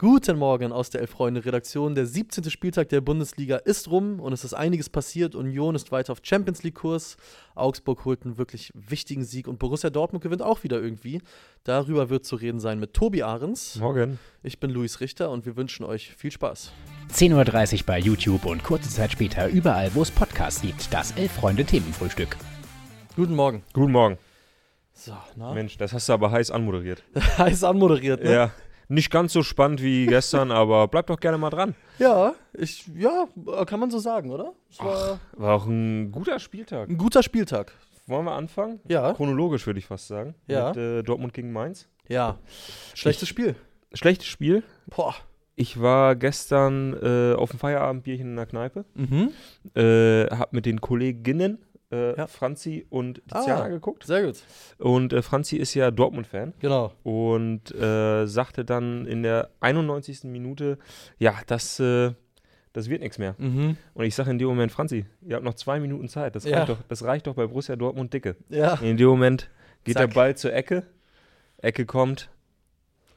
Guten Morgen aus der Elf-Freunde-Redaktion. Der 17. Spieltag der Bundesliga ist rum und es ist einiges passiert. Union ist weiter auf Champions League-Kurs. Augsburg holt einen wirklich wichtigen Sieg und Borussia Dortmund gewinnt auch wieder irgendwie. Darüber wird zu reden sein mit Tobi Ahrens. Morgen. Ich bin Luis Richter und wir wünschen euch viel Spaß. 10.30 Uhr bei YouTube und kurze Zeit später überall, wo es Podcasts gibt. Das Elf-Freunde-Themenfrühstück. Guten Morgen. Guten Morgen. So, na? Mensch, das hast du aber heiß anmoderiert. Heiß anmoderiert, ne? Ja. Nicht ganz so spannend wie gestern, aber bleib doch gerne mal dran. Ja, ich, ja, kann man so sagen, oder? War War auch ein guter Spieltag. ein guter Spieltag. Wollen wir anfangen? Ja. Chronologisch würde ich fast sagen. Ja. Mit äh, Dortmund gegen Mainz. Ja. Schlechtes Spiel. Schlechtes Spiel. Boah. Ich war gestern äh, auf dem Feierabendbierchen in der Kneipe. Mhm. Äh, hab mit den Kolleginnen äh, Ja. Franzi und Tiziana Ah. geguckt. Sehr gut. Und äh, Franzi ist ja Dortmund-Fan. Genau. und äh, sagte dann in der 91. Minute, ja, das, äh, das wird nichts mehr. Mhm. Und ich sage in dem Moment, Franzi, ihr habt noch zwei Minuten Zeit. Das, Ja. reicht, doch, das reicht doch bei Borussia Dortmund dicke. Ja. In dem Moment geht Zack. der Ball zur Ecke, Ecke kommt,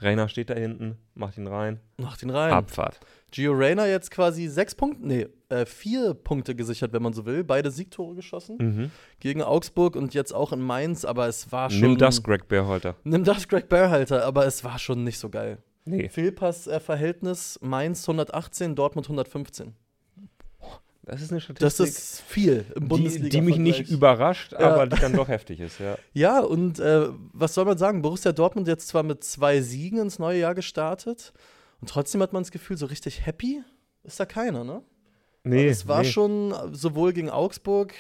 Rainer steht da hinten, macht ihn rein, Macht ihn rein. Abfahrt. Gio Reyna jetzt quasi sechs Punkte, nee, äh, vier Punkte gesichert, wenn man so will. Beide Siegtore geschossen Mhm. gegen Augsburg und jetzt auch in Mainz, aber es war schon. Nimm das, Greg Berhalter. Nimm das, Greg Berhalter, aber es war schon nicht so geil. Nee, Fehlpass-Verhältnis: Mainz 118, Dortmund 115. das ist eine Statistik, Das ist viel im die, Bundesliga. die mich nicht überrascht, aber die dann doch heftig ist. Ja. Ja, und äh, was soll man sagen? Borussia Dortmund jetzt zwar mit zwei Siegen ins neue Jahr gestartet und trotzdem hat man das Gefühl, so richtig happy ist da keiner, ne? Nee, es war nee. schon sowohl gegen Augsburg,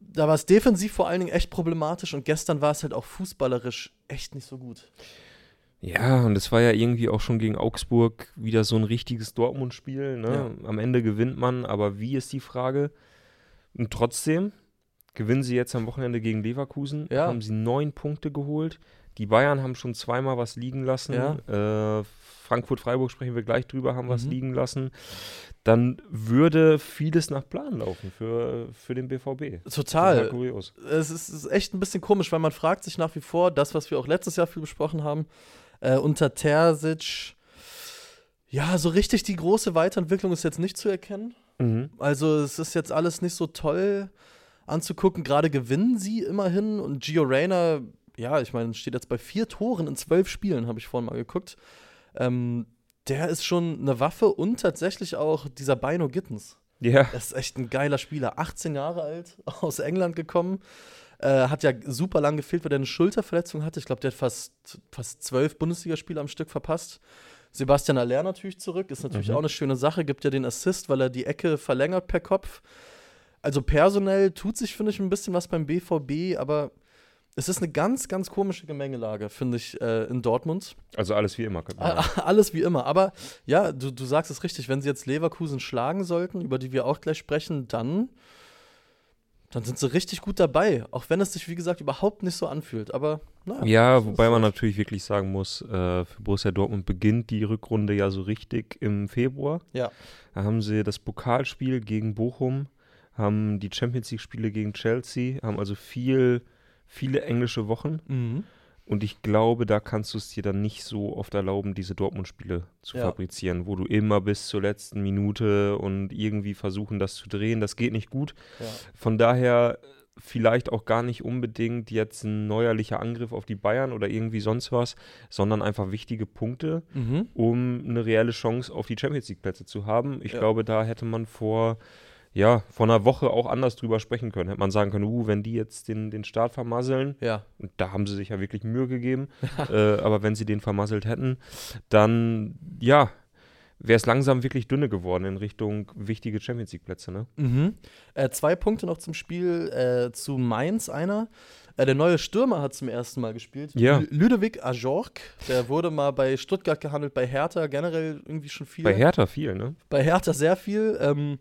da war es defensiv vor allen Dingen echt problematisch und gestern war es halt auch fußballerisch echt nicht so gut. Ja, und es war ja irgendwie auch schon gegen Augsburg wieder so ein richtiges Dortmund-Spiel. Ne? Am Ende gewinnt man, aber wie ist die Frage? Und trotzdem gewinnen sie jetzt am Wochenende gegen Leverkusen, Ja. haben sie neun Punkte geholt. Die Bayern haben schon zweimal was liegen lassen. Äh, Frankfurt-Freiburg sprechen wir gleich drüber, haben was Mhm. liegen lassen. Dann würde vieles nach Plan laufen für, für den BVB. Total. Kurios. Es ist, es ist echt ein bisschen komisch, weil man fragt sich nach wie vor, das, was wir auch letztes Jahr viel besprochen haben, äh, unter Terzic, ja, so richtig die große Weiterentwicklung ist jetzt nicht zu erkennen. Mhm. Also es ist jetzt alles nicht so toll anzugucken. Gerade gewinnen sie immerhin und Gio Reyna, ja, ich meine, steht jetzt bei vier Toren in zwölf Spielen, habe ich vorhin mal geguckt. Ähm, der ist schon eine Waffe und tatsächlich auch dieser Bino Gittens. Ja, Das ist echt ein geiler Spieler. 18 Jahre alt, aus England gekommen. Äh, hat ja super lang gefehlt, weil er eine Schulterverletzung hatte. Ich glaube, der hat fast, fast zwölf Bundesligaspiele am Stück verpasst. Sebastian Aller natürlich zurück. Ist natürlich Mhm. auch eine schöne Sache. Gibt ja den Assist, weil er die Ecke verlängert per Kopf. Also personell tut sich, finde ich, ein bisschen was beim BVB, aber es ist eine ganz, ganz komische Gemengelage, finde ich, äh, in Dortmund. also alles wie immer. Alles wie immer. Aber ja, du, du sagst es richtig, wenn sie jetzt Leverkusen schlagen sollten, über die wir auch gleich sprechen, dann, dann sind sie richtig gut dabei. Auch wenn es sich, wie gesagt, überhaupt nicht so anfühlt. Aber naja. Ja, wobei man natürlich wirklich sagen muss, äh, für Borussia Dortmund beginnt die Rückrunde ja so richtig im Februar. Ja. Da haben sie das Pokalspiel gegen Bochum, haben die Champions League-Spiele gegen Chelsea, haben also viel, viele englische Wochen. Mhm. Und ich glaube, da kannst du es dir dann nicht so oft erlauben, diese Dortmund-Spiele zu Ja. fabrizieren, wo du immer bis zur letzten Minute und irgendwie versuchen, das zu drehen. Das geht nicht gut. Ja. Von daher vielleicht auch gar nicht unbedingt jetzt ein neuerlicher Angriff auf die Bayern oder irgendwie sonst was, sondern einfach wichtige Punkte, Mhm. um eine reelle Chance auf die Champions League Plätze zu haben. Ich Ja. glaube, da hätte man vor ja, vor einer Woche auch anders drüber sprechen können. Hätte man sagen können, uh, wenn die jetzt den, den Start vermasseln, Ja. und da haben sie sich ja wirklich Mühe gegeben, äh, aber wenn sie den vermasselt hätten, dann ja, wäre es langsam wirklich dünne geworden in Richtung wichtige Champions League Plätze, ne? Mhm. Äh, zwei Punkte noch zum Spiel äh, zu Mainz. Einer. Äh, der neue Stürmer hat zum ersten Mal gespielt. Ja. Ludovic Ajork. Der wurde mal bei Stuttgart gehandelt, bei Hertha generell irgendwie schon viel. Bei Hertha viel, ne? bei Hertha sehr viel. Ähm,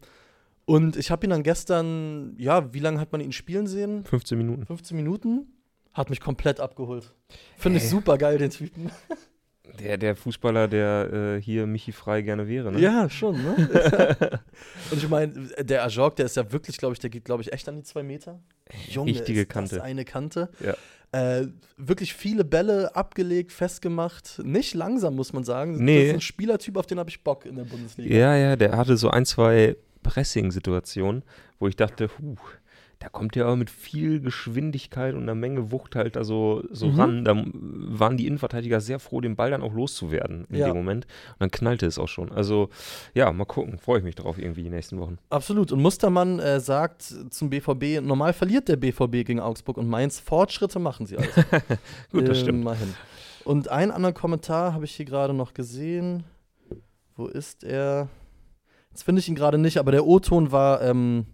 und ich habe ihn dann gestern, ja, wie lange hat man ihn spielen sehen? 15 Minuten. 15 Minuten. Hat mich komplett abgeholt. Finde ich super geil, den Typen. Der, der Fußballer, der äh, hier Michi Frei gerne wäre, ne? Ja, schon, ne? und ich meine, der Ajok, der ist ja wirklich, glaube ich, der geht, glaube ich, echt an die zwei Meter. Junge, Richtige ist Kante. Das eine Kante. Ja. Äh, wirklich viele Bälle abgelegt, festgemacht. Nicht langsam, muss man sagen. Nee. Das ist ein Spielertyp, auf den habe ich Bock in der Bundesliga. Ja, ja, der hatte so ein, zwei Pressing-Situationen, wo ich dachte, huh, da kommt er aber mit viel Geschwindigkeit und einer Menge Wucht halt da so, so Mhm. ran. Da waren die Innenverteidiger sehr froh, den Ball dann auch loszuwerden in Ja. dem Moment. Und dann knallte es auch schon. Also, ja, mal gucken. Freue ich mich drauf irgendwie die nächsten Wochen. Absolut. Und Mustermann äh, sagt zum BVB, normal verliert der BVB gegen Augsburg und Mainz. Fortschritte machen sie also. Gut, das stimmt. Immerhin. Und einen anderen Kommentar habe ich hier gerade noch gesehen. Wo ist er? Jetzt finde ich ihn gerade nicht, aber der O-Ton war, ähm,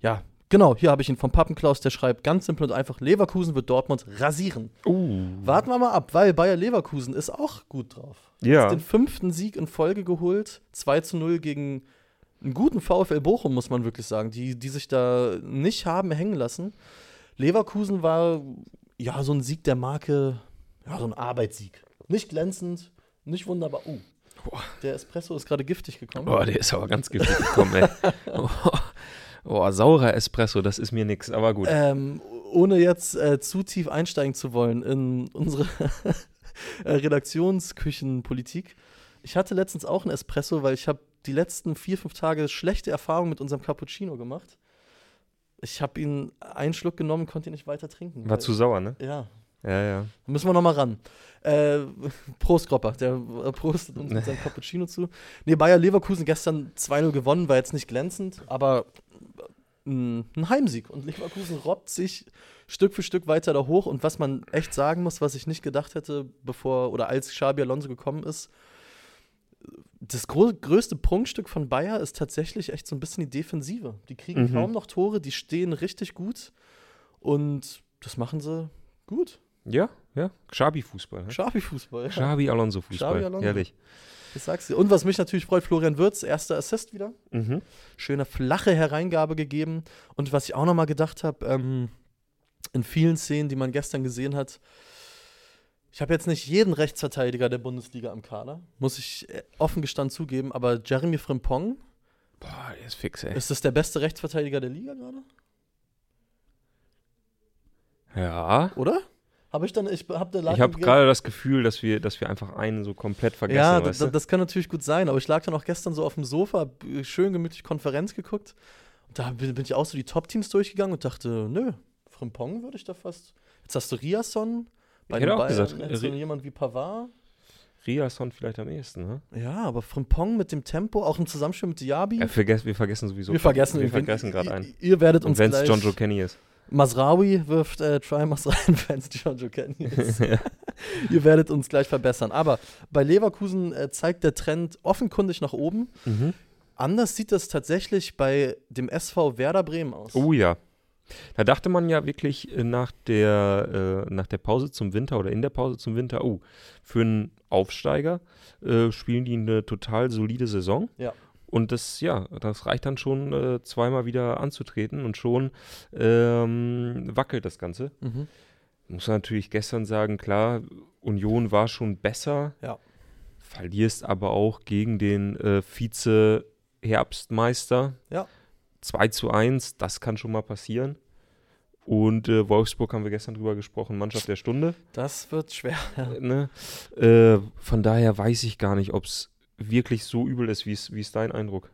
ja, genau, hier habe ich ihn vom Pappenklaus, der schreibt ganz simpel und einfach, Leverkusen wird Dortmund rasieren. Uh, Warten wir mal ab, weil Bayer Leverkusen ist auch gut drauf. ja. Hat den fünften Sieg in Folge geholt, 2 zu 0 gegen einen guten VfL Bochum, muss man wirklich sagen, die, die sich da nicht haben hängen lassen. Leverkusen war ja so ein Sieg der Marke, ja, so ein Arbeitssieg. Nicht glänzend, nicht wunderbar. Oh, Boah. der Espresso ist gerade giftig gekommen. Boah, der ist aber ganz giftig gekommen, ey. Oh, oh, saurer Espresso, das ist mir nix, aber gut. Ähm, ohne jetzt äh, zu tief einsteigen zu wollen in unsere äh, Redaktionsküchenpolitik. Ich hatte letztens auch einen Espresso, weil ich habe die letzten vier, fünf Tage schlechte Erfahrungen mit unserem Cappuccino gemacht. Ich habe ihn einen Schluck genommen, konnte ihn nicht weiter trinken. War zu sauer, ne? Ja, Ja, ja. da müssen wir noch mal ran. Äh, Prost, Gropper. Der äh, prostet uns mit seinem Cappuccino zu. Nee, Bayer Leverkusen gestern 2-0 gewonnen, war jetzt nicht glänzend, aber äh, ein Heimsieg. Und Leverkusen robbt sich Stück für Stück weiter da hoch. Und was man echt sagen muss, was ich nicht gedacht hätte, bevor oder als Xabi Alonso gekommen ist, das größte Prunkstück von Bayer ist tatsächlich echt so ein bisschen die Defensive. Die kriegen Mhm. kaum noch Tore, die stehen richtig gut. Und das machen sie gut. Ja, ja. Xabi-Fußball. Ne? Xabi-Fußball. Ja. Xabi Alonso-Fußball. Xabi Alonso. Herrlich. Das sagst du. Und was mich natürlich freut, Florian Würz, erster Assist wieder. Mhm. Schöne flache Hereingabe gegeben. Und was ich auch nochmal gedacht habe, ähm, in vielen Szenen, die man gestern gesehen hat, ich habe jetzt nicht jeden Rechtsverteidiger der Bundesliga im Kader, muss ich äh, offen gestanden zugeben, aber Jeremy Frimpong, Boah, der ist fix, ey. ist das der beste Rechtsverteidiger der Liga gerade? Ja. Oder? Habe ich dann, ich habe der Ich habe gerade das Gefühl, dass wir, dass wir einfach einen so komplett vergessen, Ja, weißt da, du? das kann natürlich gut sein, aber ich lag dann auch gestern so auf dem Sofa, hab schön gemütlich Konferenz geguckt. Und da bin bin ich auch so die Top-Teams durchgegangen und dachte, nö, Frimpong würde ich da fast. Jetzt hast du Riasson, bei Ich hätte den auch Bayern gesagt, jemand wie Pavard. Riasson vielleicht am ehesten, ne? Ja, aber Frimpong mit dem Tempo, auch im Zusammenspiel mit Diaby. Ja, wir vergessen sowieso. wir vergessen, wir vergessen gerade einen. Ihr werdet Und uns wenn es. John Joe Kenny ist. Masraoui wirft äh, Try Masraoui-Fans John Joe Kenny. ist. ihr werdet uns gleich verbessern. Aber bei Leverkusen äh, zeigt der Trend offenkundig nach oben. Mhm. Anders sieht das tatsächlich bei dem SV Werder Bremen aus. Oh ja. Da dachte man ja wirklich äh, nach der, äh, nach der Pause zum Winter oder in der Pause zum Winter, oh, für einen Aufsteiger äh, spielen die eine total solide Saison. Ja. Und das, ja, das reicht dann schon, äh, zweimal wieder anzutreten und schon ähm, wackelt das Ganze. Mhm. Muss man natürlich gestern sagen, klar, Union war schon besser. Ja. Verlierst aber auch gegen den äh, Vize-Herbstmeister. Ja. 2 zu 1, das kann schon mal passieren. Und äh, Wolfsburg haben wir gestern drüber gesprochen, Mannschaft der Stunde. Das wird schwer. Ja. Ne? äh, von daher weiß ich gar nicht, ob es wirklich so übel ist, wie es wie ist dein Eindruck?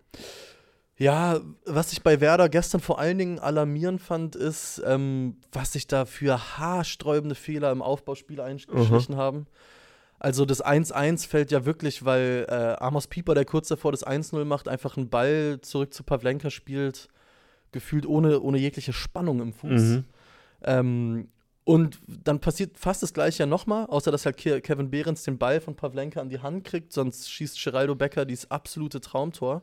ja, was ich bei Werder gestern vor allen Dingen alarmierend fand, ist, ähm, was sich da für haarsträubende Fehler im Aufbauspiel eingeschlichen haben. Also das 1-1 fällt ja wirklich, weil äh, Amos Pieper, der kurz davor das 1-0 macht, einfach einen Ball zurück zu Pavlenka spielt, gefühlt ohne, ohne jegliche Spannung im Fuß. Mhm. Ähm, und dann passiert fast das gleiche ja nochmal, außer dass halt Ke Kevin Behrens den Ball von Pavlenka an die Hand kriegt, sonst schießt Geraldo Becker dieses absolute Traumtor.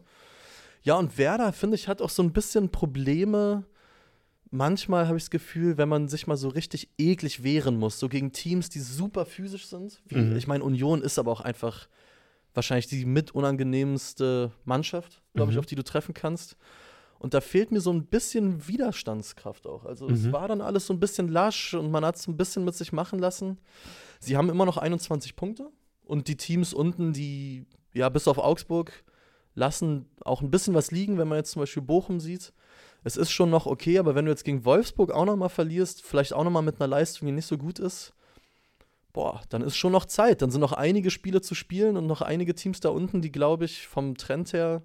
Ja, und Werder, finde ich, hat auch so ein bisschen Probleme. Manchmal habe ich das Gefühl, wenn man sich mal so richtig eklig wehren muss, so gegen Teams, die super physisch sind. Wie, Mhm. Ich meine, Union ist aber auch einfach wahrscheinlich die mit unangenehmste Mannschaft, glaube ich, Mhm. auf die du treffen kannst. Und da fehlt mir so ein bisschen Widerstandskraft auch. Also es Mhm. war dann alles so ein bisschen lasch und man hat es ein bisschen mit sich machen lassen. Sie haben immer noch 21 Punkte Und die Teams unten, die, ja, bis auf Augsburg, lassen auch ein bisschen was liegen, wenn man jetzt zum Beispiel Bochum sieht. Es ist schon noch okay, aber wenn du jetzt gegen Wolfsburg auch nochmal verlierst, vielleicht auch nochmal mit einer Leistung, die nicht so gut ist, boah, dann ist schon noch Zeit. Dann sind noch einige Spiele zu spielen und noch einige Teams da unten, die, glaube ich, vom Trend her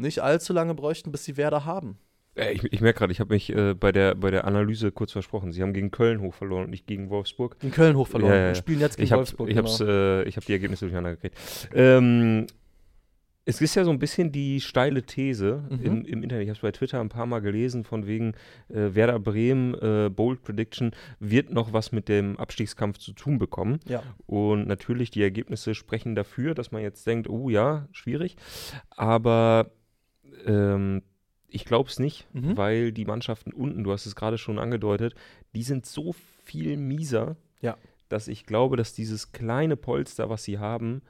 nicht allzu lange bräuchten, bis sie Werder haben. Äh, ich, ich merke gerade, ich habe mich äh, bei, der, bei der Analyse kurz versprochen. Sie haben gegen Köln hoch verloren und nicht gegen Wolfsburg. In Köln hoch verloren Ja, ja, und spielen jetzt gegen Ich habe Wolfsburg. ich genau. äh, ich hab die Ergebnisse durcheinander gekriegt. Ähm, es ist ja so ein bisschen die steile These Mhm. im, im Internet. Ich habe es bei Twitter ein paar Mal gelesen, von wegen äh, Werder Bremen, äh, Bold Prediction, wird noch was mit dem Abstiegskampf zu tun bekommen. ja. Und natürlich, die Ergebnisse sprechen dafür, dass man jetzt denkt, oh ja, schwierig. Aber ähm, ich glaube es nicht, Mhm. weil die Mannschaften unten, du hast es gerade schon angedeutet, die sind so viel mieser, Ja. dass ich glaube, dass dieses kleine Polster, was sie haben,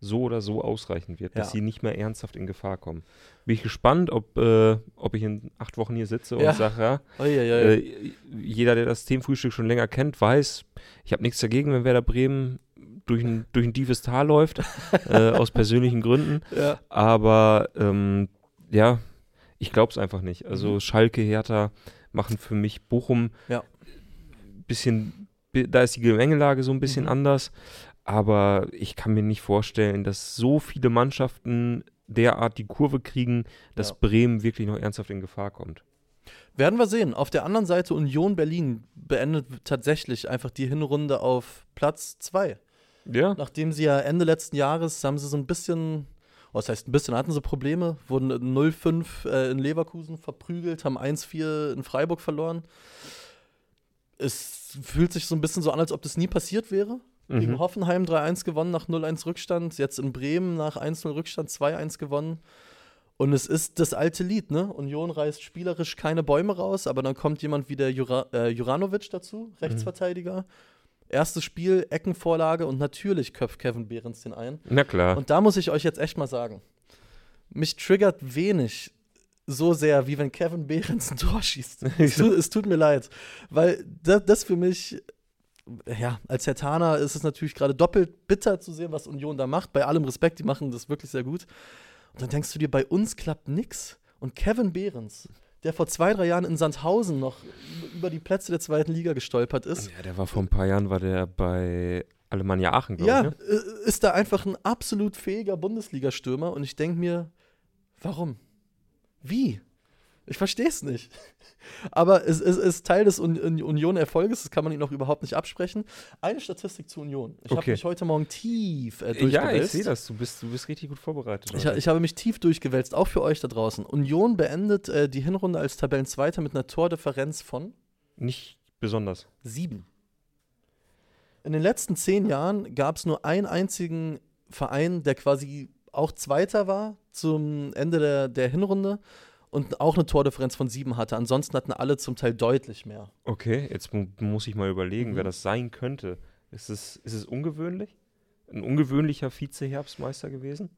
so oder so ausreichen wird, dass Ja. sie nicht mehr ernsthaft in Gefahr kommen. Bin ich gespannt, ob, äh, ob ich in acht Wochen hier sitze Ja. und sage, ja, äh, jeder, der das Themenfrühstück schon länger kennt, weiß, ich habe nichts dagegen, wenn Werder Bremen durch ein, durch ein tiefes Tal läuft, äh, aus persönlichen Gründen. Aber ähm, ja, ich glaube es einfach nicht. Also Mhm. Schalke, Hertha machen für mich Bochum Ja. bisschen, bi- da ist die Gemengelage so ein bisschen Mhm. anders. Aber ich kann mir nicht vorstellen, dass so viele Mannschaften derart die Kurve kriegen, dass Ja. Bremen wirklich noch ernsthaft in Gefahr kommt. Werden wir sehen. Auf der anderen Seite Union Berlin beendet tatsächlich einfach die Hinrunde auf Platz 2. Ja, Nachdem sie ja Ende letzten Jahres haben sie so ein bisschen, das heißt ein bisschen, hatten sie Probleme, wurden 0-5 äh, in Leverkusen verprügelt, haben 1-4 in Freiburg verloren. Es fühlt sich so ein bisschen so an, als ob das nie passiert wäre. Gegen mhm. Hoffenheim 3-1 gewonnen nach 0-1 Rückstand, jetzt in Bremen nach 1-0 Rückstand 2-1 gewonnen. Und es ist das alte Lied, ne? Union reißt spielerisch keine Bäume raus, aber dann kommt jemand wie der Jura äh, Juranovic dazu, Rechtsverteidiger. Erstes Spiel, Eckenvorlage und natürlich köpft Kevin Behrens den ein. na klar. Und da muss ich euch jetzt echt mal sagen, mich triggert wenig so sehr, wie wenn Kevin Behrens ein Tor schießt. es, tut, es tut mir leid, weil das, das für mich, ja, als Hertaner ist es natürlich gerade doppelt bitter zu sehen, was Union da macht. Bei allem Respekt, die machen das wirklich sehr gut. Und dann denkst du dir, bei uns klappt nix. Und Kevin Behrens, der vor zwei, drei Jahren in Sandhausen noch über die Plätze der zweiten Liga gestolpert ist, Ja, der war vor ein paar Jahren, war der bei Alemannia Aachen, glaube ja, ich. Ne? äh, ist da einfach ein absolut fähiger Bundesliga-Stürmer und ich denke mir, warum? Wie? Ich verstehe es nicht. Aber es, es ist Teil des Un Un Union-Erfolges, das kann man ihnen auch überhaupt nicht absprechen. Eine Statistik zu Union. Ich habe Okay. mich heute Morgen tief äh, Ja, durchgewälzt. ich sehe das. Du bist, du bist richtig gut vorbereitet. Ich, ich habe mich tief durchgewälzt, auch für euch da draußen. Union beendet äh, die Hinrunde als Tabellenzweiter mit einer Tordifferenz von Nicht besonders. Sieben. In den letzten zehn Jahren gab es nur einen einzigen Verein, der quasi auch Zweiter war zum Ende der, der Hinrunde und auch eine Tordifferenz von sieben hatte. Ansonsten hatten alle zum Teil deutlich mehr. Okay, jetzt mu muss ich mal überlegen, Mhm. wer das sein könnte. Ist es, ist es ungewöhnlich? Ein ungewöhnlicher Vize-Herbstmeister gewesen?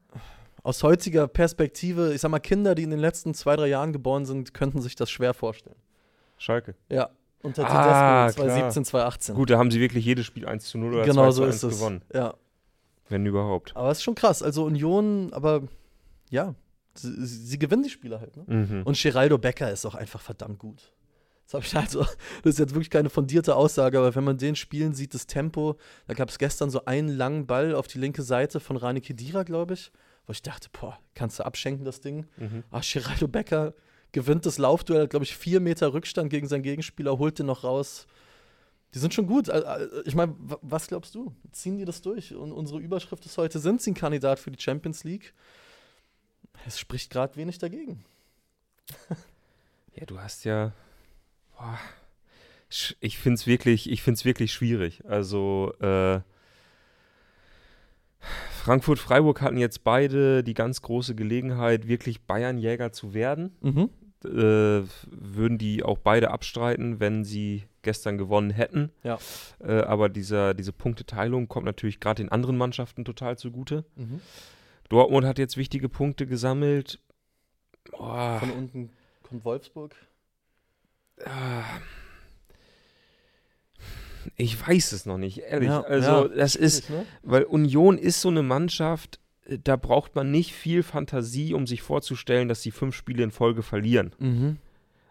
Aus heutiger Perspektive, ich sag mal, Kinder, die in den letzten zwei, drei Jahren geboren sind, könnten sich das schwer vorstellen. Schalke. Ja. Unter Ah, Tedesco 2017, 2018. Gut, da haben sie wirklich jedes Spiel 1 zu 0 oder genau 2 so zu 1 ist es. gewonnen. Ja. Wenn überhaupt. Aber es ist schon krass. Also Union, aber ja, sie, sie gewinnen die Spiele halt. Ne? Mhm. Und Geraldo Becker ist auch einfach verdammt gut. Das habe ich also, das ist jetzt wirklich keine fundierte Aussage, aber wenn man den spielen sieht, das Tempo, da gab es gestern so einen langen Ball auf die linke Seite von Rani Kedira, glaube ich, wo ich dachte, boah, kannst du abschenken, das Ding. Mhm. Ach, Geraldo Becker gewinnt das Laufduell, hat, glaube ich, vier Meter Rückstand gegen seinen Gegenspieler, holt den noch raus. Die sind schon gut. Ich meine, wa- was glaubst du? Ziehen die das durch? Und unsere Überschrift ist heute, sind sie ein Kandidat für die Champions League? Es spricht gerade wenig dagegen. Ja, du hast ja. Boah, ich finde es wirklich, ich find's wirklich schwierig. Also, äh, Frankfurt, Freiburg hatten jetzt beide die ganz große Gelegenheit, wirklich Bayernjäger zu werden. Mhm. Äh, würden die auch beide abstreiten, wenn sie gestern gewonnen hätten. Ja. Äh, aber dieser, diese Punkteteilung kommt natürlich gerade den anderen Mannschaften total zugute. Mhm. Dortmund hat jetzt wichtige Punkte gesammelt. Boah, Von unten kommt Wolfsburg. ah. Ich weiß es noch nicht, ehrlich. Ja, also, ja, das ist, ne? weil Union ist so eine Mannschaft, äh, da braucht man nicht viel Fantasie, um sich vorzustellen, dass sie fünf Spiele in Folge verlieren. Mhm.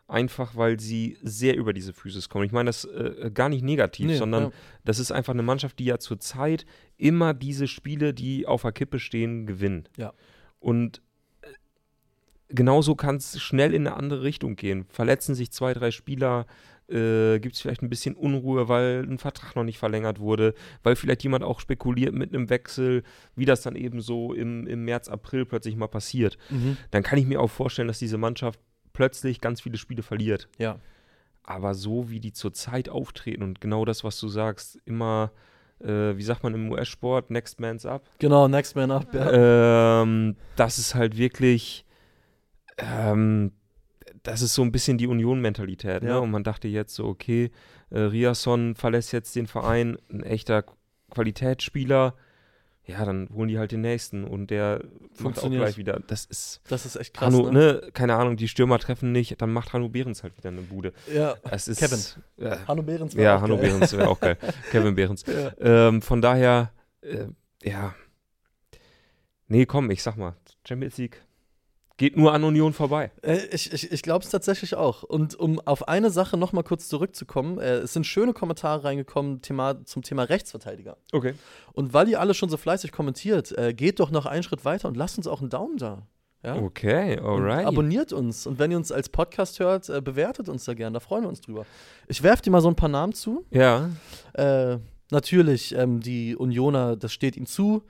Einfach weil sie sehr über diese Physis kommen. Ich meine das äh, gar nicht negativ, Nee, sondern ja. das ist einfach eine Mannschaft, die ja zurzeit immer diese Spiele, die auf der Kippe stehen, gewinnt. Ja. Und äh, genauso kann es schnell in eine andere Richtung gehen. Verletzen sich zwei, drei Spieler, äh, gibt es vielleicht ein bisschen Unruhe, weil ein Vertrag noch nicht verlängert wurde, weil vielleicht jemand auch spekuliert mit einem Wechsel, wie das dann eben so im, im März, April plötzlich mal passiert. Mhm. Dann kann ich mir auch vorstellen, dass diese Mannschaft plötzlich ganz viele Spiele verliert. Ja. Aber so wie die zurzeit auftreten und genau das, was du sagst, immer, äh, wie sagt man im US-Sport, Next Man's Up, Genau, Next Man Up, ja. ähm, das ist halt wirklich, ähm, das ist so ein bisschen die Union-Mentalität. Ja. Ne? Und man dachte jetzt so, okay, äh, Riasson verlässt jetzt den Verein, ein echter Qualitätsspieler. Ja, dann holen die halt den nächsten und der macht auch gleich wieder. Das ist Das ist echt krass, Hanno, ne? ne? keine Ahnung, die Stürmer treffen nicht, dann macht Hanno Behrens halt wieder eine Bude. Ja. Es ist, Kevin. Ja, Hanno Behrens war ja auch Hanno geil. Behrens wäre auch geil. Kevin Behrens. Ja. Ähm, von daher, äh, ja. Nee, komm, ich sag mal, Champions League geht nur an Union vorbei. Äh, Ich, ich, ich glaube es tatsächlich auch. Und um auf eine Sache noch mal kurz zurückzukommen, äh, es sind schöne Kommentare reingekommen Thema, zum Thema Rechtsverteidiger. Okay. Und weil ihr alle schon so fleißig kommentiert, äh, geht doch noch einen Schritt weiter und lasst uns auch einen Daumen da. Ja? Okay, Und alright. Abonniert uns. Und wenn ihr uns als Podcast hört, bewertet uns da gern. Da freuen wir uns drüber. Ich werfe dir mal so ein paar Namen zu. Ja, natürlich, ähm, die Unioner, das steht ihm zu.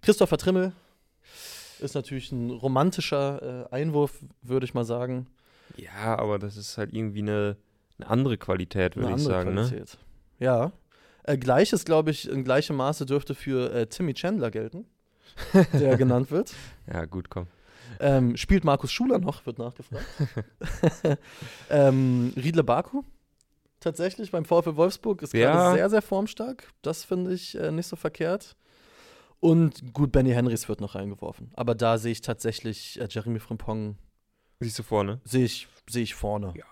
Christopher Trimmel ist natürlich ein romantischer äh, Einwurf, würde ich mal sagen. ja, aber das ist halt irgendwie eine, eine andere Qualität, würde ich andere sagen. Ne? Qualität. Ja. Äh, Gleiches, glaube ich, in gleichem Maße dürfte für äh, Timmy Chandler gelten, der genannt wird. Ja, gut, komm. Ähm, spielt Markus Schuler noch, wird nachgefragt. ähm, Riedle Baku, tatsächlich beim VfL Wolfsburg, ist gerade Ja. sehr, sehr formstark. Das finde ich äh, nicht so verkehrt. Und gut, Benny Henrys wird noch reingeworfen. Aber da sehe ich tatsächlich äh, Jeremy Frimpong, Siehst du vorne? sehe ich, sehe ich vorne. Ja.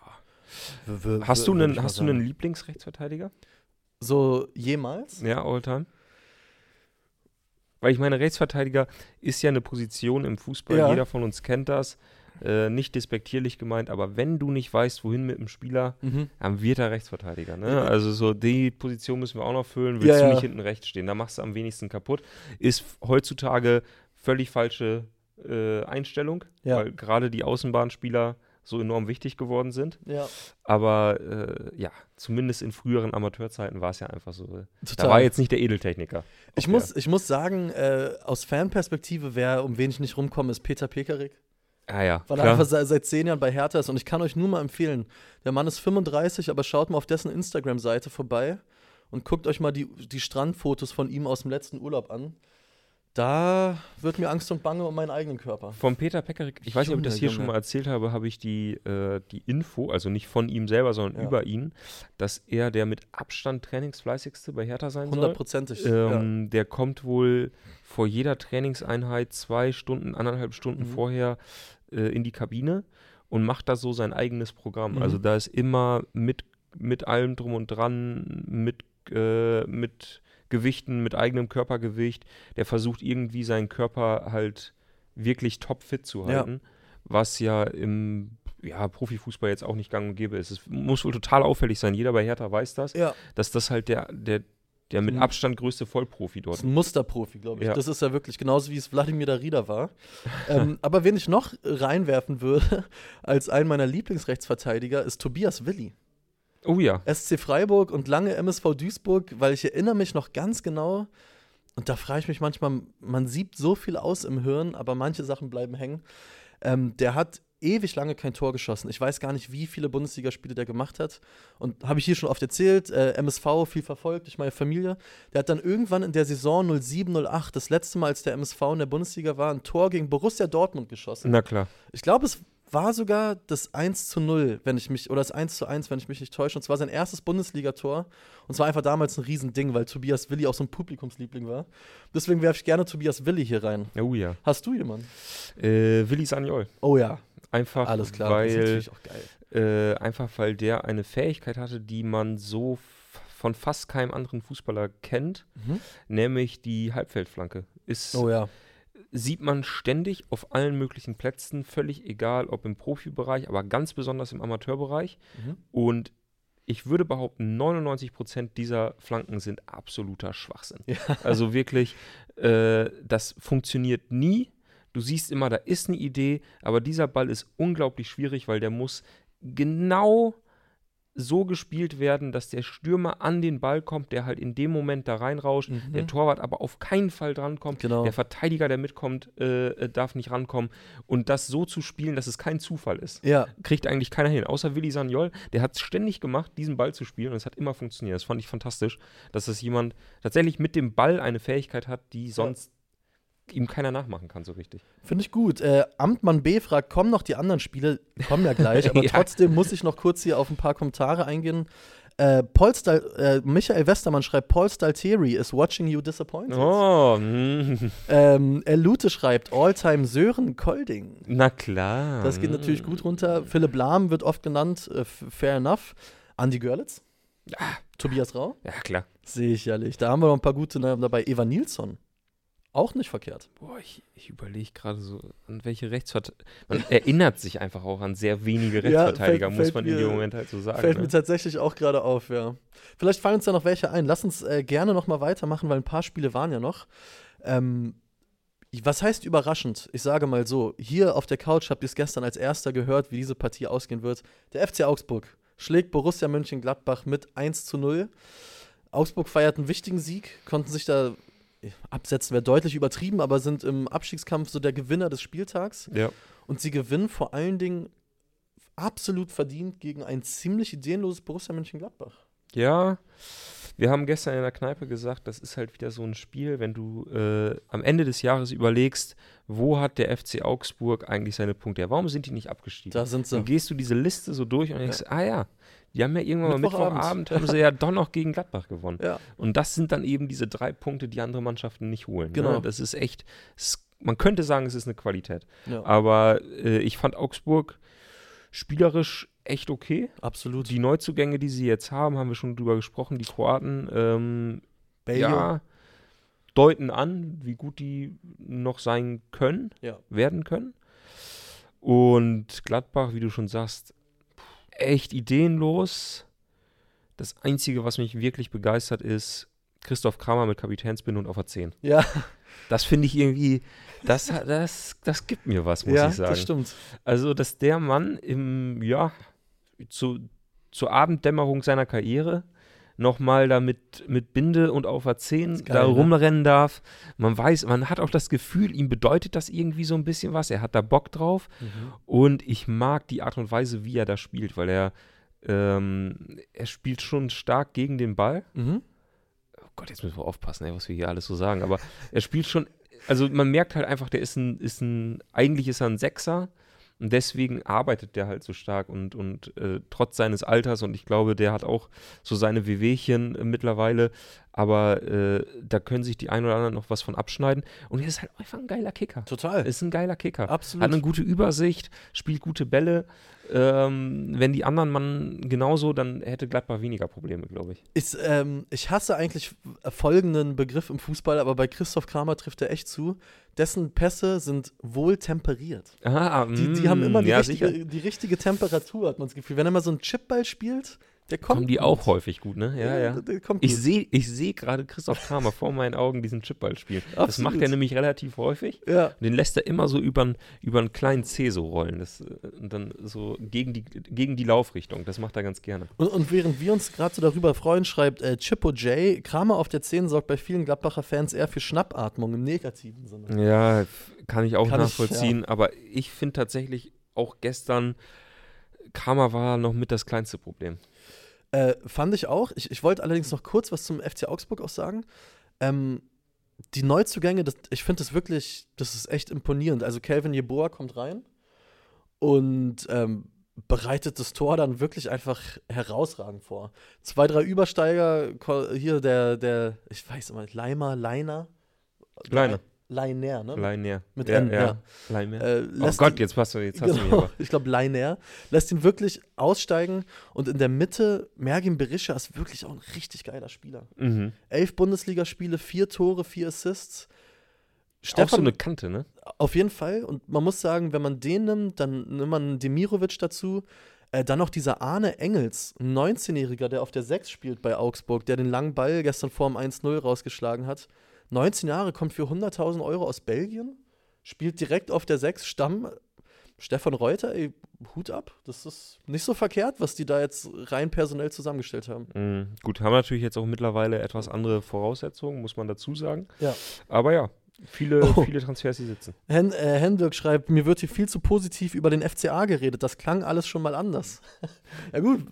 W- Hast du einen, hast du einen Lieblingsrechtsverteidiger? So jemals? Ja, Alltime. Weil ich meine, Rechtsverteidiger ist ja eine Position im Fußball, Ja. jeder von uns kennt das. Äh, nicht despektierlich gemeint, aber wenn du nicht weißt, wohin mit dem Spieler, Mhm. dann wird er Rechtsverteidiger. Ne? Also so die Position müssen wir auch noch füllen. Willst Ja, du ja. nicht hinten rechts stehen, da machst du am wenigsten kaputt. Ist heutzutage völlig falsche äh, Einstellung, Ja. weil gerade die Außenbahnspieler so enorm wichtig geworden sind. Ja, Aber äh, ja, zumindest in früheren Amateurzeiten war es ja einfach so. total. Da war jetzt nicht der Edeltechniker. ich, muss, ich muss sagen, äh, aus Fanperspektive, wer, um wen ich nicht rumkomme, ist Peter Pekarik. Ah ja, Weil er klar. einfach seit, seit zehn Jahren bei Hertha ist. Und ich kann euch nur mal empfehlen, der Mann ist 35, aber schaut mal auf dessen Instagram-Seite vorbei und guckt euch mal die, die Strandfotos von ihm aus dem letzten Urlaub an. Da wird mir Angst und Bange um meinen eigenen Körper. Von Peter Pekarik, ich weiß nicht, ob ich das hier Junge. schon mal erzählt habe, habe ich die, äh, die Info, also nicht von ihm selber, sondern Ja. über ihn, dass er der mit Abstand trainingsfleißigste bei Hertha sein soll. Hundertprozentig. Ähm, Der kommt wohl vor jeder Trainingseinheit zwei Stunden, anderthalb Stunden Mhm. vorher äh, in die Kabine und macht da so sein eigenes Programm. Mhm. Also da ist immer mit, mit allem drum und dran, mit, äh, mit Gewichten, mit eigenem Körpergewicht. Der versucht irgendwie seinen Körper halt wirklich topfit zu Ja. halten, was ja im ja, Profifußball jetzt auch nicht gang und gäbe ist. Es muss wohl total auffällig sein. Jeder bei Hertha weiß das, Ja, ja. dass das halt der, der, der mit Mhm. Abstand größte Vollprofi Das dort ist ein Musterprofi, glaube ich. Ja. Das ist ja wirklich genauso, wie es Wladimir Darida war. ähm, aber wen ich noch reinwerfen würde, als einen meiner Lieblingsrechtsverteidiger, ist Tobias Willi. Oh ja. SC Freiburg und lange MSV Duisburg, weil ich erinnere mich noch ganz genau, und da frage ich mich manchmal, man sieht so viel aus im Hirn, aber manche Sachen bleiben hängen. Ähm, der hat ewig lange kein Tor geschossen. Ich weiß gar nicht, wie viele Bundesligaspiele der gemacht hat. Und habe ich hier schon oft erzählt, äh, MSV viel verfolgt durch meine Familie. Der hat dann irgendwann in der Saison 07-08, das letzte Mal, als der MSV in der Bundesliga war, ein Tor gegen Borussia Dortmund geschossen. Na klar. Ich glaube, es war sogar das 1 zu 0, wenn ich mich, oder das 1 zu 1, wenn ich mich nicht täusche. Und zwar sein erstes Bundesligator. Und zwar einfach damals ein Riesending, weil Tobias Willi auch so ein Publikumsliebling war. Deswegen werfe ich gerne Tobias Willi hier rein. Oh ja. Hast du jemanden? Äh, Willi Sagnol. Oh ja, Einfach, alles klar. Weil, äh, einfach weil der eine Fähigkeit hatte, die man so von fast keinem anderen Fußballer kennt, Mhm. nämlich die Halbfeldflanke. Ist, Oh ja. Sieht man ständig auf allen möglichen Plätzen, völlig egal, ob im Profibereich, aber ganz besonders im Amateurbereich. Mhm. Und ich würde behaupten, 99 Prozent dieser Flanken sind absoluter Schwachsinn. Ja. Also wirklich, äh, das funktioniert nie. Du siehst immer, da ist eine Idee, aber dieser Ball ist unglaublich schwierig, weil der muss genau so gespielt werden, dass der Stürmer an den Ball kommt, der halt in dem Moment da reinrauscht, Mhm. der Torwart aber auf keinen Fall drankommt, Genau. der Verteidiger, der mitkommt, äh, äh, darf nicht rankommen und das so zu spielen, dass es kein Zufall ist Ja, kriegt eigentlich keiner hin. Außer Willi Sagnol, der hat es ständig gemacht, diesen Ball zu spielen und es hat immer funktioniert. Das fand ich fantastisch, dass das jemand tatsächlich mit dem Ball eine Fähigkeit hat, die sonst ihm keiner nachmachen kann, so richtig. finde ich gut. Äh, Amtmann B fragt, kommen noch die anderen Spiele? Kommen ja gleich, aber Ja. trotzdem muss ich noch kurz hier auf ein paar Kommentare eingehen. Äh, Paul Stal äh, Michael Westermann schreibt, Paul Stalteri is watching you disappointed. Oh, mm, Ähm, Elute schreibt, Alltime Sören Kolding. na klar. Das geht natürlich gut runter. Philipp Lahm wird oft genannt, äh, fair enough. Andi Görlitz. Tobias Rau. Ja, klar. Sicherlich. Da haben wir noch ein paar gute Namen dabei. Eva Nilsson. Auch nicht verkehrt. Boah, ich, ich überlege gerade so, an welche Rechtsverteidiger. Man erinnert sich einfach auch an sehr wenige Ja, Rechtsverteidiger, fällt- muss fällt man in mir- dem Moment halt so sagen. Fällt ne? mir tatsächlich auch gerade auf, ja. Vielleicht fallen uns da noch welche ein. Lass uns äh, gerne noch mal weitermachen, weil ein paar Spiele waren ja noch. Ähm, was heißt überraschend? Ich sage mal so, hier auf der Couch habt ihr es gestern als erster gehört, wie diese Partie ausgehen wird. Der FC Augsburg schlägt Borussia Mönchengladbach mit 1 zu 0. Augsburg feiert einen wichtigen Sieg, konnten sich da absetzen, wäre deutlich übertrieben, aber sind im Abstiegskampf so der Gewinner des Spieltags. Ja. Und sie gewinnen vor allen Dingen absolut verdient gegen ein ziemlich ideenloses Borussia Mönchengladbach. Ja, wir haben gestern in der Kneipe gesagt, das ist halt wieder so ein Spiel, wenn du äh, am Ende des Jahres überlegst, wo hat der FC Augsburg eigentlich seine Punkte? Warum sind die nicht abgestiegen? Da sind Dann sie. gehst du diese Liste so durch und denkst, ah ja, die haben ja irgendwann mal Mittwochabend. Mittwochabend, haben sie ja doch noch gegen Gladbach gewonnen. Ja, Und das sind dann eben diese drei Punkte, die andere Mannschaften nicht holen. Genau. Ne? Das ist echt, man könnte sagen, es ist eine Qualität. ja Aber äh, ich fand Augsburg spielerisch echt okay. absolut. Die Neuzugänge, die sie jetzt haben, haben wir schon drüber gesprochen, die Kroaten, ähm, ja, deuten an, wie gut die noch sein können, Ja. werden können. Und Gladbach, wie du schon sagst, echt ideenlos. Das Einzige, was mich wirklich begeistert, ist Christoph Kramer mit Kapitänsbinde und auf der 10. Ja, Das finde ich irgendwie, das, das, das gibt mir was, muss ja ich sagen. das stimmt. Also, dass der Mann im, ja, zu, zur Abenddämmerung seiner Karriere nochmal da mit, mit Binde und auf A10 Ist geil, da ne? rumrennen darf. Man weiß, man hat auch das Gefühl, ihm bedeutet das irgendwie so ein bisschen was. Er hat da Bock drauf. Und ich mag die Art und Weise, wie er da spielt, weil er, ähm, er spielt schon stark gegen den Ball. Mhm. Oh Gott, jetzt müssen wir aufpassen, ey, was wir hier alles so sagen. Aber er spielt schon, also man merkt halt einfach, der ist ein, ist ein, eigentlich ist er ein Sechser und deswegen arbeitet der halt so stark und, und äh, trotz seines Alters. Und ich glaube, der hat auch so seine Wehwehchen mittlerweile, aber äh, da können sich die ein oder anderen noch was von abschneiden und er ist halt einfach ein geiler Kicker. Total. Ist ein geiler Kicker. Absolut. Hat eine gute Übersicht, spielt gute Bälle. Ähm, wenn die anderen Mann genauso, dann hätte Gladbach weniger Probleme, glaube ich. Ist, ähm, ich hasse eigentlich folgenden Begriff im Fußball, aber bei Christoph Kramer trifft er echt zu. Dessen Pässe sind wohl temperiert. Ah, Die, die mm, haben immer die, ja, sicher. richtige, die richtige Temperatur, hat man das Gefühl. Wenn er mal so einen Chipball spielt, der kommt. Kommen die gut. auch häufig gut, ne? Ja, ja. Der, der kommt Ich sehe ich seh gerade Christoph Kramer vor meinen Augen diesen Chipball spielen. Das Absolut. macht er nämlich relativ häufig. Ja. Den lässt er immer so über einen kleinen C so rollen. Das, äh, dann so gegen die, gegen die Laufrichtung. Das macht er ganz gerne. Und, und während wir uns gerade so darüber freuen, schreibt äh, Chippo J, Kramer auf der 10 sorgt bei vielen Gladbacher Fans eher für Schnappatmung im negativen Sinne. Ja, kann ich auch Kann ich, nachvollziehen. Aber ich finde tatsächlich auch gestern, Kramer war noch mit das kleinste Problem. Äh, fand ich auch. Ich, ich wollte allerdings noch kurz was zum FC Augsburg auch sagen. Ähm, die Neuzugänge, das, ich finde das wirklich, das ist echt imponierend. Also Calvin Jeboa kommt rein und ähm, bereitet das Tor dann wirklich einfach herausragend vor. Zwei, drei Übersteiger, hier der, der, ich weiß immer, Leimer, Leiner. Leiner. Leiner, ne? Leiner. Mit ja, N, ja. Leiner. Äh, oh Gott, jetzt passt du, jetzt hast du mich Genau, aber. ich glaube Leiner. Lässt ihn wirklich aussteigen und in der Mitte Mergin Berisha ist wirklich auch ein richtig geiler Spieler. Mhm. Elf Bundesligaspiele, vier Tore, vier Assists. Auch so Stefan, eine Kante, ne? auf jeden Fall. Und man muss sagen, wenn man den nimmt, dann nimmt man Demirovic dazu. Äh, dann noch dieser Arne Engels, ein 19-Jähriger, der auf der 6 spielt bei Augsburg, der den langen Ball gestern vor dem 1-0 rausgeschlagen hat. 19 Jahre, kommt für 100.000 Euro aus Belgien, spielt direkt auf der 6 Stamm. Stefan Reuter, ey, Hut ab. Das ist nicht so verkehrt, was die da jetzt rein personell zusammengestellt haben. Mhm. Gut, haben natürlich jetzt auch mittlerweile etwas andere Voraussetzungen, muss man dazu sagen. Ja. Aber ja, viele, Oh. viele Transfers, die sitzen. Hen, äh, Hendrik schreibt, mir wird hier viel zu positiv über den FCA geredet. Das klang alles schon mal anders. ja gut,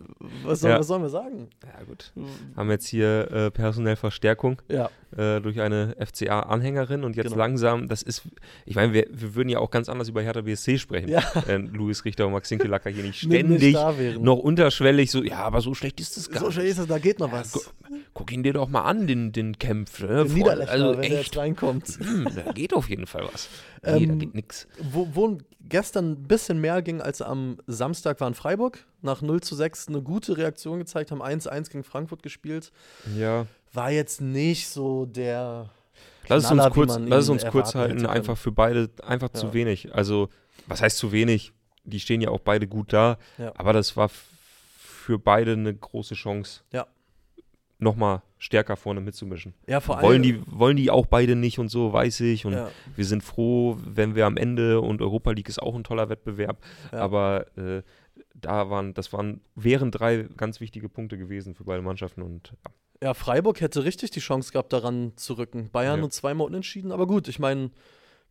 was, soll, Ja. was sollen wir sagen? Ja, gut. Haben jetzt hier äh, personell Verstärkung Ja, äh, durch eine FCA-Anhängerin und jetzt Genau. langsam, das ist, ich meine, wir, wir würden ja auch ganz anders über Hertha BSC sprechen. Ja. Wenn Luis Richter und Max Hinkelacker hier nicht nicht ständig wären. noch unterschwellig so, ja, aber so schlecht ist das gar so nicht. schön ist es, da geht noch Ja, was. gu guck ihn dir doch mal an, den, den Kämpf. Ne? Den Niederlechner, also wenn der echt, jetzt reinkommt. Hm, da geht auf jeden Fall was. Nee, da Ähm, geht nix. Wo, wo gestern ein bisschen mehr ging als am Samstag war in Freiburg. Nach 0 zu 6 eine gute Reaktion gezeigt, haben 1-1 gegen Frankfurt gespielt. Ja. War jetzt nicht so der. Lass es uns kurz, lass es uns kurz halten, einfach für beide einfach Ja. zu wenig. Also, was heißt zu wenig? Die stehen ja auch beide gut da, Ja. aber das war für beide eine große Chance, Ja. Nochmal stärker vorne mitzumischen. Ja, vor allem. Wollen die, wollen die auch beide nicht und so, weiß ich. Und Ja, wir sind froh, wenn wir am Ende und Europa League ist auch ein toller Wettbewerb. Ja. Aber äh, da waren, das waren, wären drei ganz wichtige Punkte gewesen für beide Mannschaften und ja. ja, Freiburg hätte richtig die Chance gehabt, daran zu rücken. Bayern Ja. nur zweimal unentschieden, aber gut, ich meine,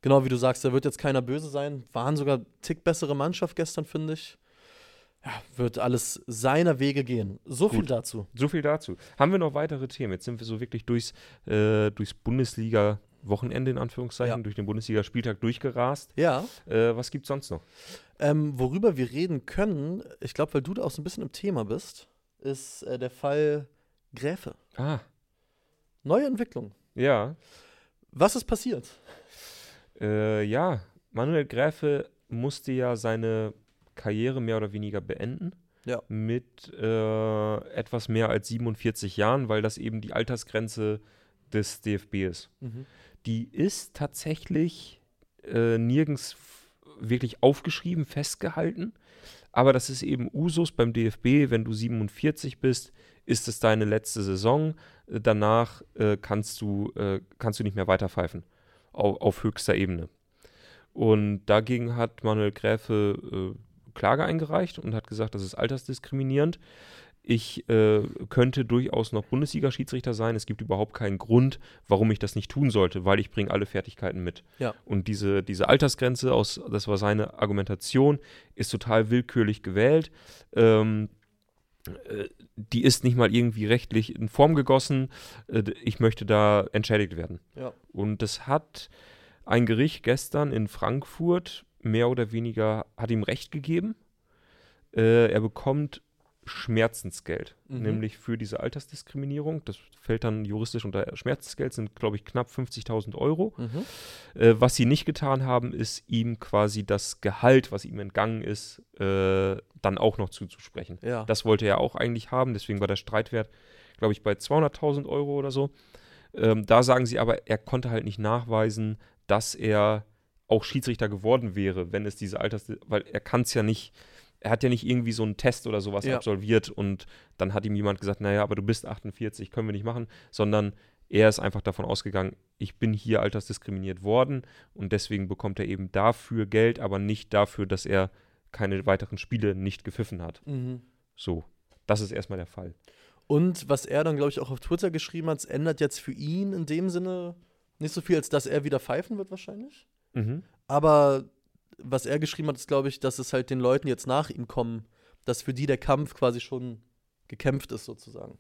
genau wie du sagst, da wird jetzt keiner böse sein. Waren sogar tick bessere Mannschaft gestern, finde ich. Ja, wird alles seiner Wege gehen. So viel Gut. dazu. So viel dazu. Haben wir noch weitere Themen? Jetzt sind wir so wirklich durchs, äh, durchs Bundesliga-Wochenende in Anführungszeichen, Ja. durch den Bundesliga-Spieltag durchgerast. Ja, Äh, was gibt's sonst noch? ähm, worüber wir reden können, ich glaube, weil du da auch so ein bisschen im Thema bist, ist äh, der Fall Gräfe. Ah, Neue Entwicklung. ja. Was ist passiert? Äh, ja, Manuel Gräfe musste ja seine Karriere mehr oder weniger beenden. Ja. Mit äh, etwas mehr als 47 Jahren, weil das eben die Altersgrenze des DFB ist. Die ist tatsächlich äh, nirgends wirklich aufgeschrieben, festgehalten. Aber das ist eben Usus beim DFB. Wenn du 47 bist, ist es deine letzte Saison. Danach äh, kannst, du, äh, kannst du nicht mehr weiterpfeifen auf, auf höchster Ebene. Und dagegen hat Manuel Gräfe äh, Klage eingereicht und hat gesagt, das ist altersdiskriminierend. Ich äh, könnte durchaus noch Bundesliga-Schiedsrichter sein. Es gibt überhaupt keinen Grund, warum ich das nicht tun sollte, weil ich bringe alle Fertigkeiten mit. Ja. Und diese, diese Altersgrenze, aus, das war seine Argumentation, ist total willkürlich gewählt. Ähm, äh, die ist nicht mal irgendwie rechtlich in Form gegossen. Äh, ich möchte da entschädigt werden. Ja. Und das hat ein Gericht gestern in Frankfurt mehr oder weniger, hat ihm Recht gegeben. Äh, er bekommt Schmerzensgeld, Mhm. nämlich für diese Altersdiskriminierung. Das fällt dann juristisch unter Schmerzensgeld, sind glaube ich knapp 50.000 Euro. Mhm. Äh, was sie nicht getan haben, ist ihm quasi das Gehalt, was ihm entgangen ist, äh, dann auch noch zuzusprechen. Ja. Das wollte er auch eigentlich haben, deswegen war der Streitwert, glaube ich, bei 200.000 Euro oder so. Ähm, da sagen sie aber, er konnte halt nicht nachweisen, dass er auch Schiedsrichter geworden wäre, wenn es diese Alters... Weil er kann es ja nicht... Er hat ja nicht irgendwie so einen Test oder sowas Ja. absolviert und dann hat ihm jemand gesagt, naja, aber du bist 48, können wir nicht machen, sondern er ist einfach davon ausgegangen, ich bin hier altersdiskriminiert worden und deswegen bekommt er eben dafür Geld, aber nicht dafür, dass er keine weiteren Spiele nicht gepfiffen hat. Mhm. So, das ist erstmal der Fall. Und was er dann, glaube ich, auch auf Twitter geschrieben hat, es ändert jetzt für ihn in dem Sinne nicht so viel, als dass er wieder pfeifen wird wahrscheinlich. Mhm. Aber was er geschrieben hat, ist, glaube ich, dass es halt den Leuten jetzt nach ihm kommen, dass für die der Kampf quasi schon gekämpft ist, sozusagen.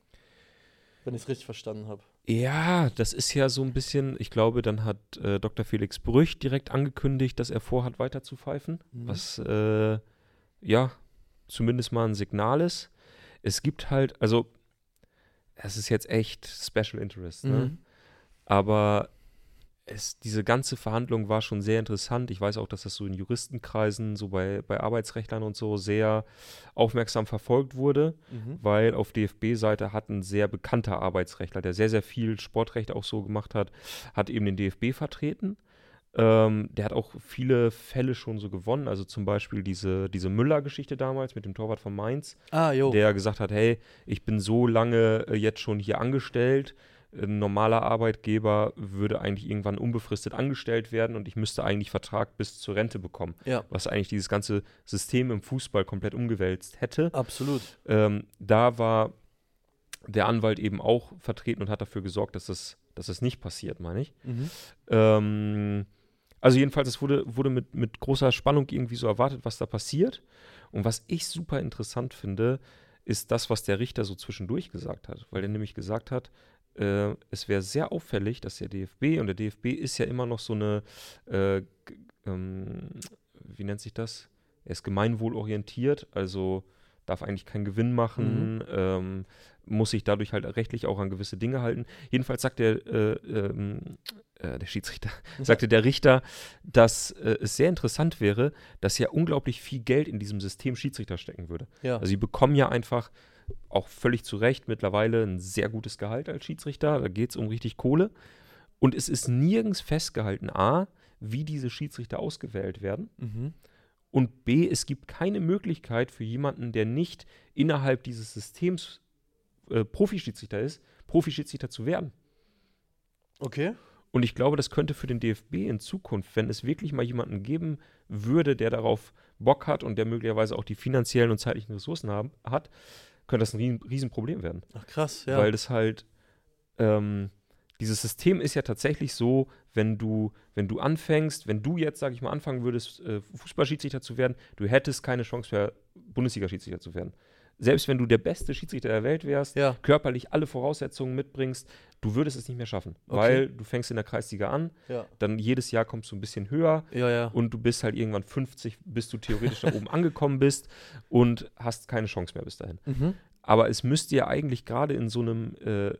Wenn ich es richtig verstanden habe. Ja, das ist ja so ein bisschen, ich glaube, dann hat äh, Dr. Felix Brüch direkt angekündigt, dass er vorhat, weiter zu pfeifen, Mhm. was äh, ja zumindest mal ein Signal ist. Es gibt halt, also es ist jetzt echt Special Interest, ne? Mhm. aber es, diese ganze Verhandlung war schon sehr interessant. Ich weiß auch, dass das so in Juristenkreisen, so bei, bei Arbeitsrechtlern und so sehr aufmerksam verfolgt wurde, Mhm. weil auf DFB-Seite hat ein sehr bekannter Arbeitsrechtler, der sehr, sehr viel Sportrecht auch so gemacht hat, hat eben den DFB vertreten. Ähm, der hat auch viele Fälle schon so gewonnen, also zum Beispiel diese, diese Müller-Geschichte damals mit dem Torwart von Mainz Ah, der gesagt hat, hey, ich bin so lange äh, jetzt schon hier angestellt, ein normaler Arbeitgeber würde eigentlich irgendwann unbefristet angestellt werden und ich müsste eigentlich Vertrag bis zur Rente bekommen, ja, was eigentlich dieses ganze System im Fußball komplett umgewälzt hätte. absolut. Ähm, da war der Anwalt eben auch vertreten und hat dafür gesorgt, dass das, dass das nicht passiert, meine ich. Mhm. Ähm, also jedenfalls, es wurde, wurde mit, mit großer Spannung irgendwie so erwartet, was da passiert. Und was ich super interessant finde, ist das, was der Richter so zwischendurch gesagt hat. Weil er nämlich gesagt hat, äh, es wäre sehr auffällig, dass der DFB, und der DFB ist ja immer noch so eine, äh, ähm, wie nennt sich das? Er ist gemeinwohlorientiert, also darf eigentlich keinen Gewinn machen, ähm, muss sich dadurch halt rechtlich auch an gewisse Dinge halten. Jedenfalls sagt der, äh, ähm, äh, der Schiedsrichter, sagte der Richter, dass äh, es sehr interessant wäre, dass ja unglaublich viel Geld in diesem System Schiedsrichter stecken würde. Ja. Also sie bekommen ja einfach auch völlig zu Recht mittlerweile ein sehr gutes Gehalt als Schiedsrichter. Da geht es um richtig Kohle. Und es ist nirgends festgehalten, a, wie diese Schiedsrichter ausgewählt werden. Mhm. Und B, es gibt keine Möglichkeit für jemanden, der nicht innerhalb dieses Systems äh, Profischiedsrichter ist, Profischiedsrichter zu werden. Okay. Und ich glaube, das könnte für den DFB in Zukunft, wenn es wirklich mal jemanden geben würde, der darauf Bock hat und der möglicherweise auch die finanziellen und zeitlichen Ressourcen haben, hat, könnte das ein Riesenproblem werden. Ach krass, ja. Weil das halt, ähm, dieses System ist ja tatsächlich so, wenn du, wenn du anfängst, wenn du jetzt, sage ich mal, anfangen würdest, äh, Fußballschiedsrichter zu werden, du hättest keine Chance mehr, Bundesliga-Schiedsrichter zu werden. Selbst wenn du der beste Schiedsrichter der Welt wärst, ja. körperlich alle Voraussetzungen mitbringst, du würdest es nicht mehr schaffen. Okay. Weil du fängst in der Kreisliga an, Ja. dann jedes Jahr kommst du ein bisschen höher Ja, ja. und du bist halt irgendwann 50, bis du theoretisch da oben angekommen bist und hast keine Chance mehr bis dahin. Mhm. Aber es müsste ja eigentlich gerade in so einem, äh,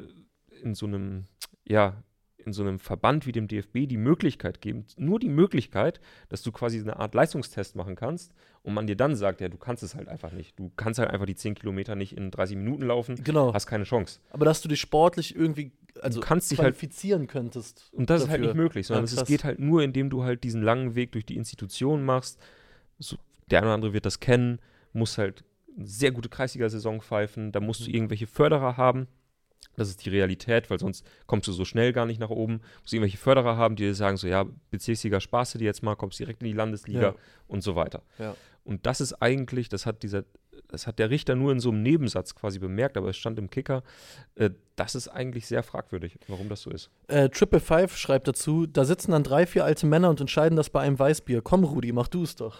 in so einem, ja, in so einem Verband wie dem DFB die Möglichkeit geben, nur die Möglichkeit, dass du quasi eine Art Leistungstest machen kannst und man dir dann sagt, ja, du kannst es halt einfach nicht. Du kannst halt einfach die 10 Kilometer nicht in 30 Minuten laufen, Genau. hast keine Chance. Aber dass du dich sportlich irgendwie also kannst dich halt- qualifizieren könntest. Und das ist halt dafür. nicht möglich, sondern Ja, es geht halt nur, indem du halt diesen langen Weg durch die Institution machst. So, der eine oder andere wird das kennen, muss halt eine sehr gute Kreisliga-Saison pfeifen, da musst du Mhm. irgendwelche Förderer haben. Das ist die Realität, weil sonst kommst du so schnell gar nicht nach oben. Musst irgendwelche Förderer haben, die dir sagen, so ja, Bezirksliga sparst du dir jetzt mal, kommst direkt in die Landesliga Ja. und so weiter. Ja. Und das ist eigentlich, das hat dieser, das hat der Richter nur in so einem Nebensatz quasi bemerkt, aber es stand im Kicker. Äh, das ist eigentlich sehr fragwürdig, warum das so ist. Äh, Triple Five schreibt dazu, da sitzen dann drei, vier alte Männer und entscheiden das bei einem Weißbier. Komm, Rudi, mach du es doch.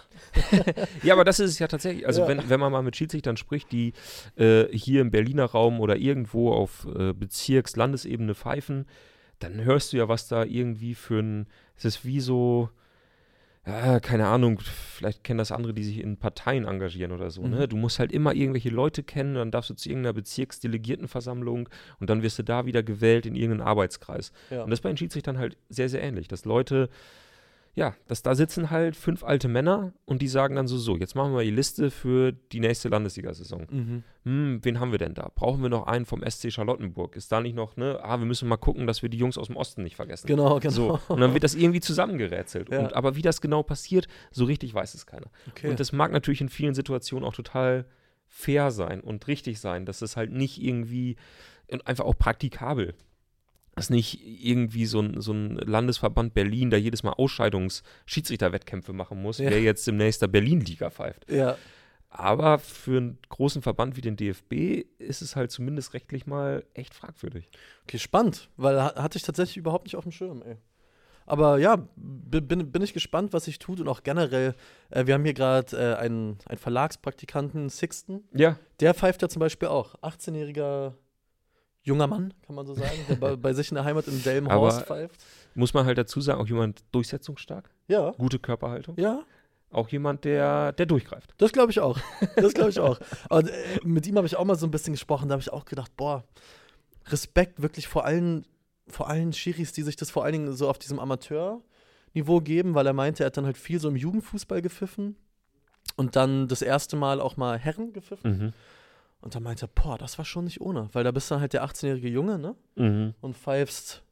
Ja, aber das ist es ja tatsächlich. Also, Ja. wenn, wenn man mal mit Schiedsrichtern spricht, die äh, hier im Berliner Raum oder irgendwo auf äh, Bezirks-, Landesebene pfeifen, dann hörst du ja, was da irgendwie für ein. Es ist wie so. Ja, keine Ahnung, vielleicht kennen das andere, die sich in Parteien engagieren oder so. Ne? Mhm. Du musst halt immer irgendwelche Leute kennen, dann darfst du zu irgendeiner Bezirksdelegiertenversammlung und dann wirst du da wieder gewählt in irgendeinen Arbeitskreis. Ja. Und das bei den Schiedsrichtern halt sehr, sehr ähnlich, dass Leute, ja, dass da sitzen halt fünf alte Männer und die sagen dann so, so, jetzt machen wir die Liste für die nächste Landesliga-Saison. Mhm. Hm, wen haben wir denn da? Brauchen wir noch einen vom SC Charlottenburg? Ist da nicht noch, ne? Ah, wir müssen mal gucken, dass wir die Jungs aus dem Osten nicht vergessen. Genau, genau. So, und dann wird das irgendwie zusammengerätselt. Ja. Und, aber wie das genau passiert, so richtig weiß es keiner. Okay. Und das mag natürlich in vielen Situationen auch total fair sein und richtig sein, dass es halt nicht irgendwie und einfach auch praktikabel. Dass nicht irgendwie so ein, so ein Landesverband Berlin da jedes Mal Ausscheidungs-Schiedsrichterwettkämpfe machen muss, Ja. wer jetzt demnächst der Berlin-Liga pfeift. ja. Aber für einen großen Verband wie den DFB ist es halt zumindest rechtlich mal echt fragwürdig. Okay, spannend, weil ha hatte ich tatsächlich überhaupt nicht auf dem Schirm, ey. Aber ja, bin, bin ich gespannt, was sich tut und auch generell, äh, wir haben hier gerade äh, einen, einen Verlagspraktikanten, Sixten, Ja, der pfeift ja zum Beispiel auch. 18-jähriger junger Mann, kann man so sagen, der bei, bei sich in der Heimat in Delmenhorst Aber- pfeift. muss man halt dazu sagen, auch jemand durchsetzungsstark, Ja, gute Körperhaltung, ja, auch jemand, der, der durchgreift. das glaube ich auch. Das glaube ich auch. Und äh, mit ihm habe ich auch mal so ein bisschen gesprochen, da habe ich auch gedacht, boah, Respekt wirklich vor allen vor allem Schiris, die sich das vor allen Dingen so auf diesem Amateurniveau geben, weil er meinte, er hat dann halt viel so im Jugendfußball gepfiffen und dann das erste Mal auch mal Herren gepfiffen. Mhm. Und dann meinte er, boah, das war schon nicht ohne, weil da bist du halt der 18-jährige Junge, ne? Mhm. Und pfeifst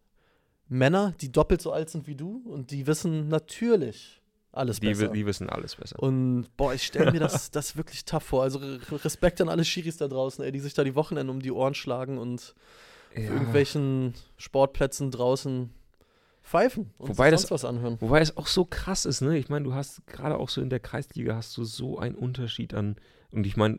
Männer, die doppelt so alt sind wie du und die wissen natürlich alles Die, besser. die wissen alles besser. Und boah, ich stelle mir das, das wirklich tough vor. Also Re- Respekt an alle Schiris da draußen, ey, die sich da die Wochenende um die Ohren schlagen und auf Ja. irgendwelchen Sportplätzen draußen pfeifen und Wobei sich das- sonst was anhören. Wobei es auch so krass ist, ne? Ich meine, du hast gerade auch so in der Kreisliga hast du so einen Unterschied an. Und ich meine,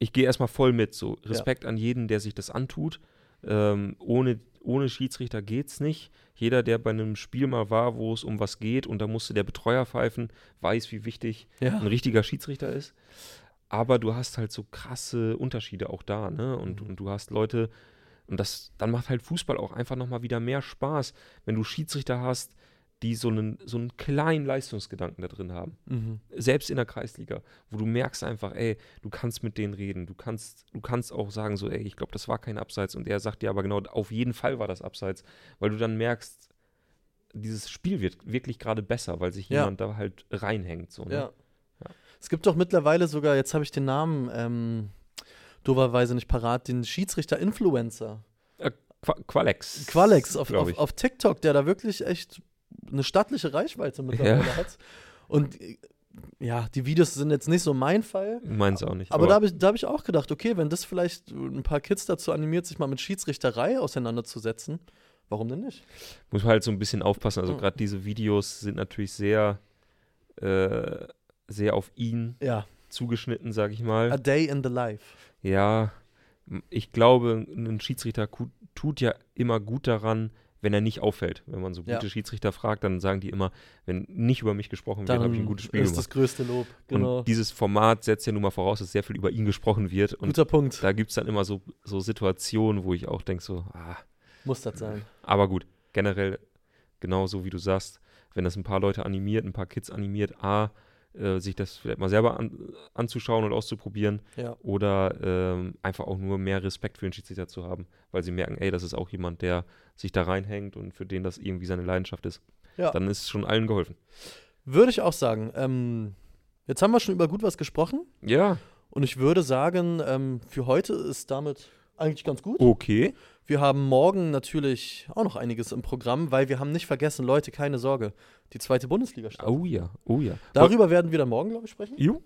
ich gehe erstmal voll mit. So Respekt an jeden, der sich das antut. Ähm, ohne, ohne Schiedsrichter geht's nicht. Jeder, der bei einem Spiel mal war, wo es um was geht und da musste der Betreuer pfeifen, weiß, wie wichtig Ja. ein richtiger Schiedsrichter ist. Aber du hast halt so krasse Unterschiede auch da, ne? Und, Mhm. und du hast Leute, und das, dann macht halt Fußball auch einfach nochmal wieder mehr Spaß, wenn du Schiedsrichter hast, die so einen, so einen kleinen Leistungsgedanken da drin haben. Mhm. Selbst in der Kreisliga, wo du merkst einfach, ey, du kannst mit denen reden, du kannst, du kannst auch sagen, so, ey, ich glaube, das war kein Abseits und er sagt dir aber genau, auf jeden Fall war das Abseits, weil du dann merkst, dieses Spiel wird wirklich gerade besser, weil sich Ja. jemand da halt reinhängt. So, ne? Ja. Es gibt doch mittlerweile sogar, jetzt habe ich den Namen ähm, doverweise nicht parat, den Schiedsrichter-Influencer. Qua Qualex. Qualex auf, auf, auf TikTok, der da wirklich echt eine stattliche Reichweite mittlerweile Ja. hat. Und ja, die Videos sind jetzt nicht so mein Fall. Meins auch nicht. Aber, da habe ich, da hab ich auch gedacht, okay, wenn das vielleicht ein paar Kids dazu animiert, sich mal mit Schiedsrichterei auseinanderzusetzen, warum denn nicht? muss man halt so ein bisschen aufpassen. Also Mhm. gerade diese Videos sind natürlich sehr, äh, sehr auf ihn Ja, zugeschnitten, sag ich mal. a day in the life. Ja, ich glaube, ein Schiedsrichter tut ja immer gut daran, wenn er nicht auffällt. Wenn man so Ja. gute Schiedsrichter fragt, dann sagen die immer, wenn nicht über mich gesprochen wird, habe Dann ich ein gutes Spiel ist gemacht. das größte Lob. Genau. Und dieses Format setzt ja nun mal voraus, dass sehr viel über ihn gesprochen wird. Und Guter Punkt. da gibt es dann immer so, so Situationen, wo ich auch denke, so, ah, Muss das sein. aber gut, generell genauso wie du sagst, wenn das ein paar Leute animiert, ein paar Kids animiert, A, äh, sich das vielleicht mal selber an, anzuschauen und auszuprobieren Ja. oder ähm, einfach auch nur mehr Respekt für den Schiedsrichter zu haben, weil sie merken, ey, das ist auch jemand, der sich da reinhängt und für den das irgendwie seine Leidenschaft ist. Ja. Dann ist schon allen geholfen. Würde ich auch sagen. Ähm, jetzt haben wir schon über gut was gesprochen Ja, und ich würde sagen, ähm, für heute ist damit eigentlich ganz gut. okay. Wir haben morgen natürlich auch noch einiges im Programm, weil wir haben nicht vergessen, Leute, keine Sorge, die zweite Bundesliga steht. Oh ja, oh ja. Darüber werden wir dann morgen, glaube ich, sprechen. Jo.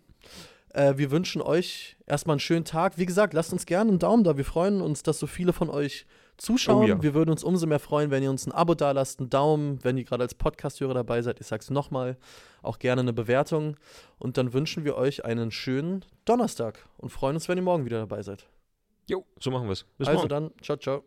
Äh, wir wünschen euch erstmal einen schönen Tag. Wie gesagt, lasst uns gerne einen Daumen da. Wir freuen uns, dass so viele von euch zuschauen. Oh ja. Wir würden uns umso mehr freuen, wenn ihr uns ein Abo da lasst, einen Daumen, wenn ihr gerade als Podcast-Hörer dabei seid. Ich sag's nochmal, auch gerne eine Bewertung. Und dann wünschen wir euch einen schönen Donnerstag und freuen uns, wenn ihr morgen wieder dabei seid. Jo, so machen wir es. Bis also morgen. dann, ciao, ciao.